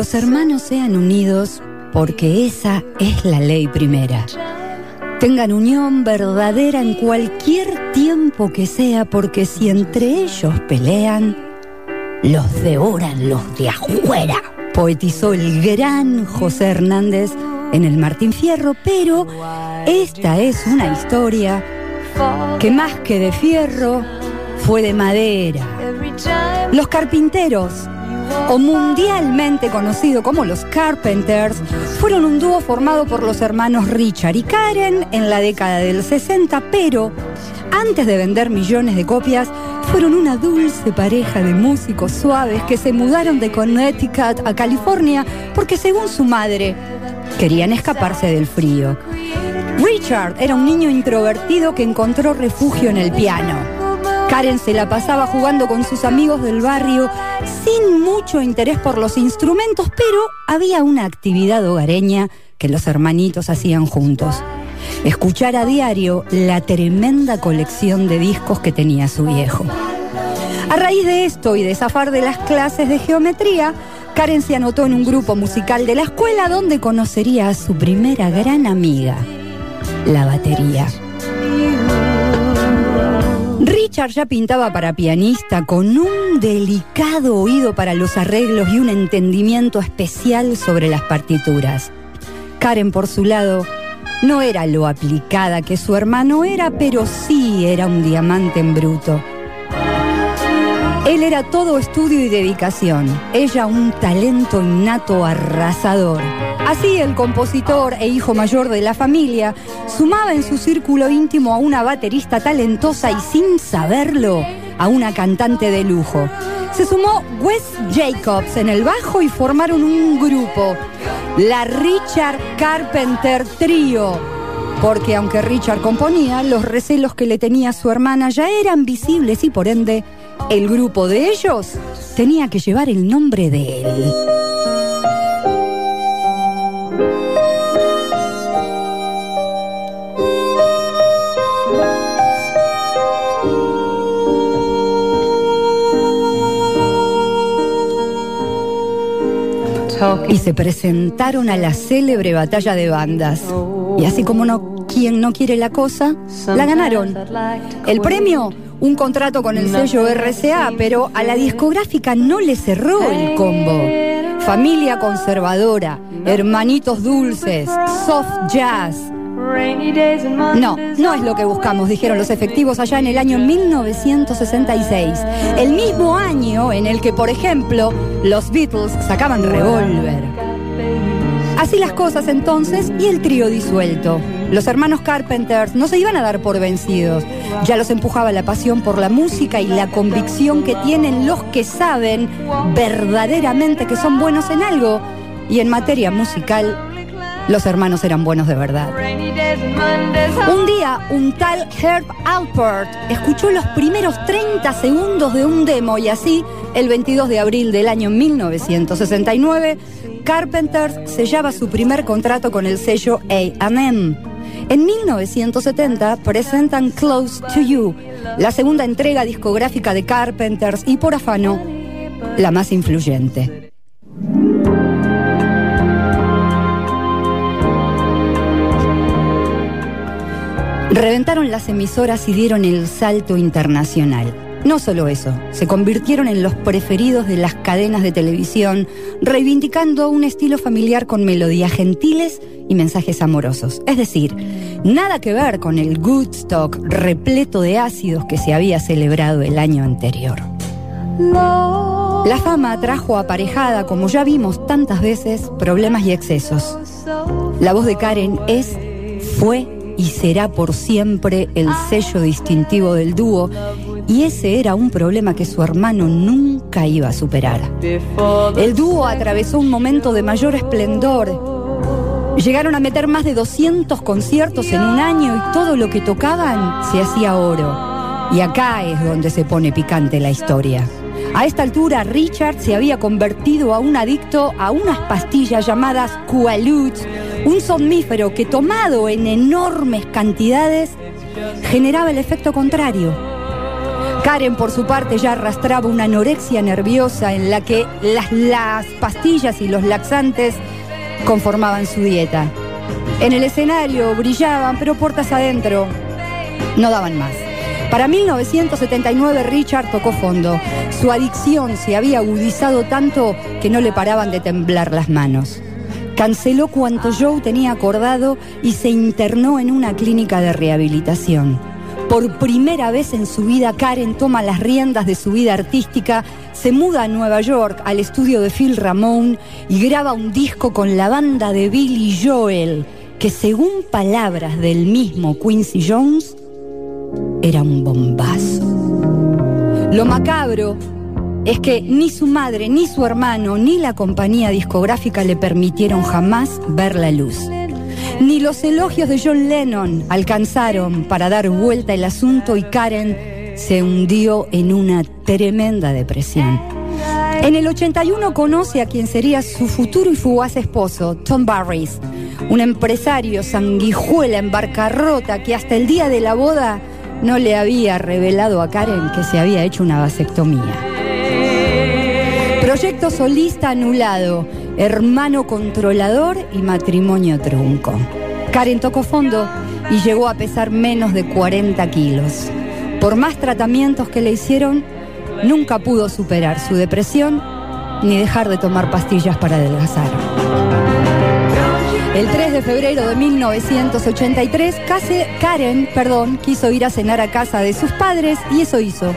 Los hermanos sean unidos porque esa es la ley primera. Tengan unión verdadera en cualquier tiempo que sea, porque si entre ellos pelean, los devoran los de afuera. Poetizó el gran José Hernández en el Martín Fierro, pero esta es una historia que más que de fierro fue de madera. Los carpinteros o mundialmente conocido como los Carpenters, fueron un dúo formado por los hermanos Richard y Karen en la década del 60, pero antes de vender millones de copias, fueron una dulce pareja de músicos suaves que se mudaron de Connecticut a California porque según su madre, querían escaparse del frío. Richard era un niño introvertido que encontró refugio en el piano. Karen se la pasaba jugando con sus amigos del barrio sin mucho interés por los instrumentos, pero había una actividad hogareña que los hermanitos hacían juntos. Escuchar a diario la tremenda colección de discos que tenía su viejo. A raíz de esto y de zafar de las clases de geometría, Karen se anotó en un grupo musical de la escuela donde conocería a su primera gran amiga, la batería. Richard ya pintaba para pianista con un delicado oído para los arreglos y un entendimiento especial sobre las partituras. Karen, por su lado, no era lo aplicada que su hermano era, pero sí era un diamante en bruto. Él era todo estudio y dedicación, ella un talento innato arrasador. Así el compositor e hijo mayor de la familia sumaba en su círculo íntimo a una baterista talentosa y sin saberlo a una cantante de lujo. Se sumó Wes Jacobs en el bajo y formaron un grupo, la Richard Carpenter Trio. Porque aunque Richard componía, los recelos que le tenía su hermana ya eran visibles y por ende el grupo de ellos tenía que llevar el nombre de él. Y se presentaron a la célebre batalla de bandas. Y así como no, quien no quiere la cosa, la ganaron. El premio, un contrato con el sello RCA, pero a la discográfica no le cerró el combo. Familia conservadora, hermanitos dulces, soft jazz, no, no es lo que buscamos, dijeron los efectivos allá en el año 1966. El mismo año en el que, por ejemplo, los Beatles sacaban Revolver. Así las cosas entonces y el trío disuelto. Los hermanos Carpenters no se iban a dar por vencidos. Ya los empujaba la pasión por la música y la convicción que tienen los que saben verdaderamente que son buenos en algo. Y en materia musical, los hermanos eran buenos de verdad. Un día, un tal Herb Alpert escuchó los primeros 30 segundos de un demo y así, el 22 de abril del año 1969, Carpenter sellaba su primer contrato con el sello AM. En 1970 presentan Close to You, la segunda entrega discográfica de Carpenters y por afano, la más influyente. Reventaron las emisoras y dieron el salto internacional. No solo eso, se convirtieron en los preferidos de las cadenas de televisión, reivindicando un estilo familiar con melodías gentiles y mensajes amorosos. Es decir, nada que ver con el Goodstock repleto de ácidos que se había celebrado el año anterior. La fama trajo aparejada, como ya vimos tantas veces, problemas y excesos. La voz de Karen es, fue y será por siempre el sello distintivo del dúo y ese era un problema que su hermano nunca iba a superar. El dúo atravesó un momento de mayor esplendor. Llegaron a meter más de 200 conciertos en un año y todo lo que tocaban se hacía oro. Y acá es donde se pone picante la historia. A esta altura, Richard se había convertido a un adicto a unas pastillas llamadas Quaalude, un somnífero que tomado en enormes cantidades generaba el efecto contrario. Karen, por su parte, ya arrastraba una anorexia nerviosa en la que las, las pastillas y los laxantes conformaban su dieta. En el escenario brillaban, pero puertas adentro no daban más. Para 1979 Richard tocó fondo. Su adicción se había agudizado tanto que no le paraban de temblar las manos. Canceló cuanto Joe tenía acordado y se internó en una clínica de rehabilitación. Por primera vez en su vida, Karen toma las riendas de su vida artística, se muda a Nueva York al estudio de Phil Ramone y graba un disco con la banda de Billy Joel, que según palabras del mismo Quincy Jones, era un bombazo. Lo macabro es que ni su madre, ni su hermano, ni la compañía discográfica le permitieron jamás ver la luz. Ni los elogios de John Lennon alcanzaron para dar vuelta el asunto y Karen se hundió en una tremenda depresión. En el 81 conoce a quien sería su futuro y fugaz esposo, Tom Barris, un empresario sanguijuela en barcarrota que hasta el día de la boda no le había revelado a Karen que se había hecho una vasectomía. Proyecto solista anulado, hermano controlador y matrimonio trunco. Karen tocó fondo y llegó a pesar menos de 40 kilos. Por más tratamientos que le hicieron, nunca pudo superar su depresión ni dejar de tomar pastillas para adelgazar. El 3 de febrero de 1983, Karen perdón, quiso ir a cenar a casa de sus padres y eso hizo.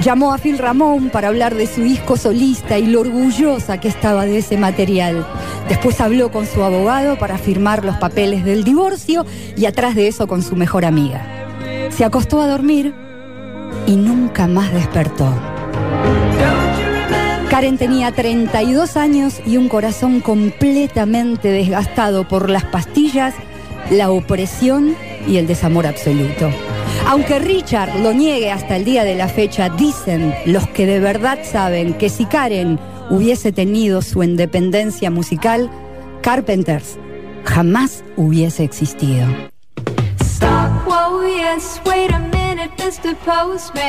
Llamó a Phil Ramón para hablar de su disco solista y lo orgullosa que estaba de ese material. Después habló con su abogado para firmar los papeles del divorcio y atrás de eso con su mejor amiga. Se acostó a dormir y nunca más despertó. Karen tenía 32 años y un corazón completamente desgastado por las pastillas, la opresión y el desamor absoluto. Aunque Richard lo niegue hasta el día de la fecha, dicen los que de verdad saben que si Karen hubiese tenido su independencia musical, Carpenters jamás hubiese existido.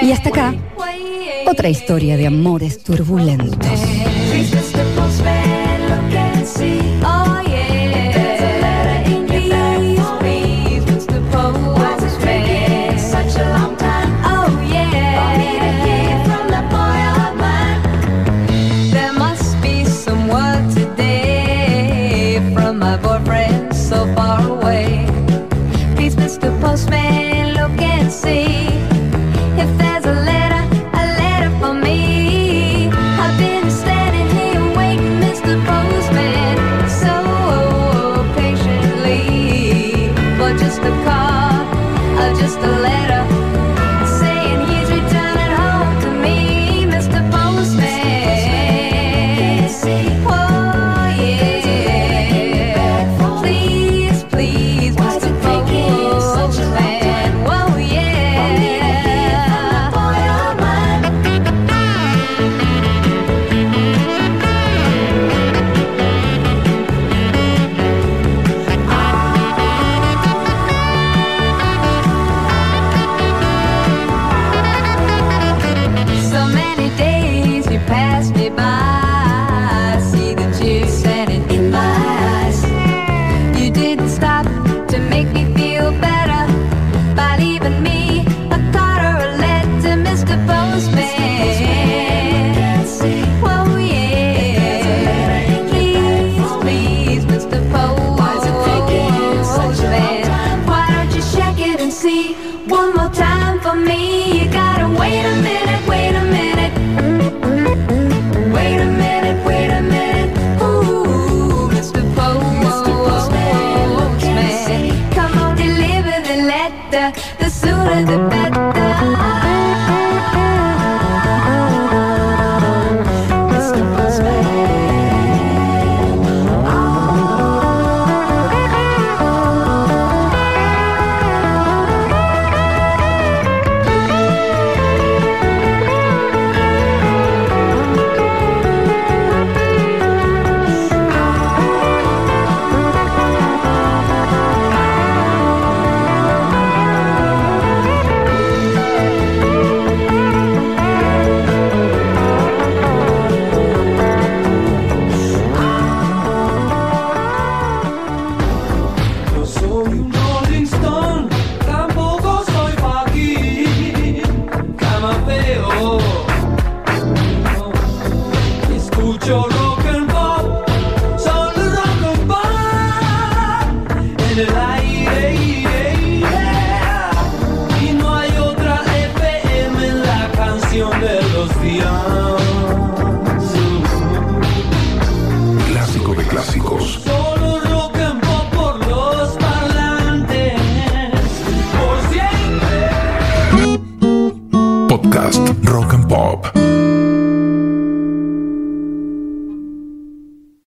Y hasta acá, otra historia de amores turbulentos. better, the sooner the better. Clásico de clásicos.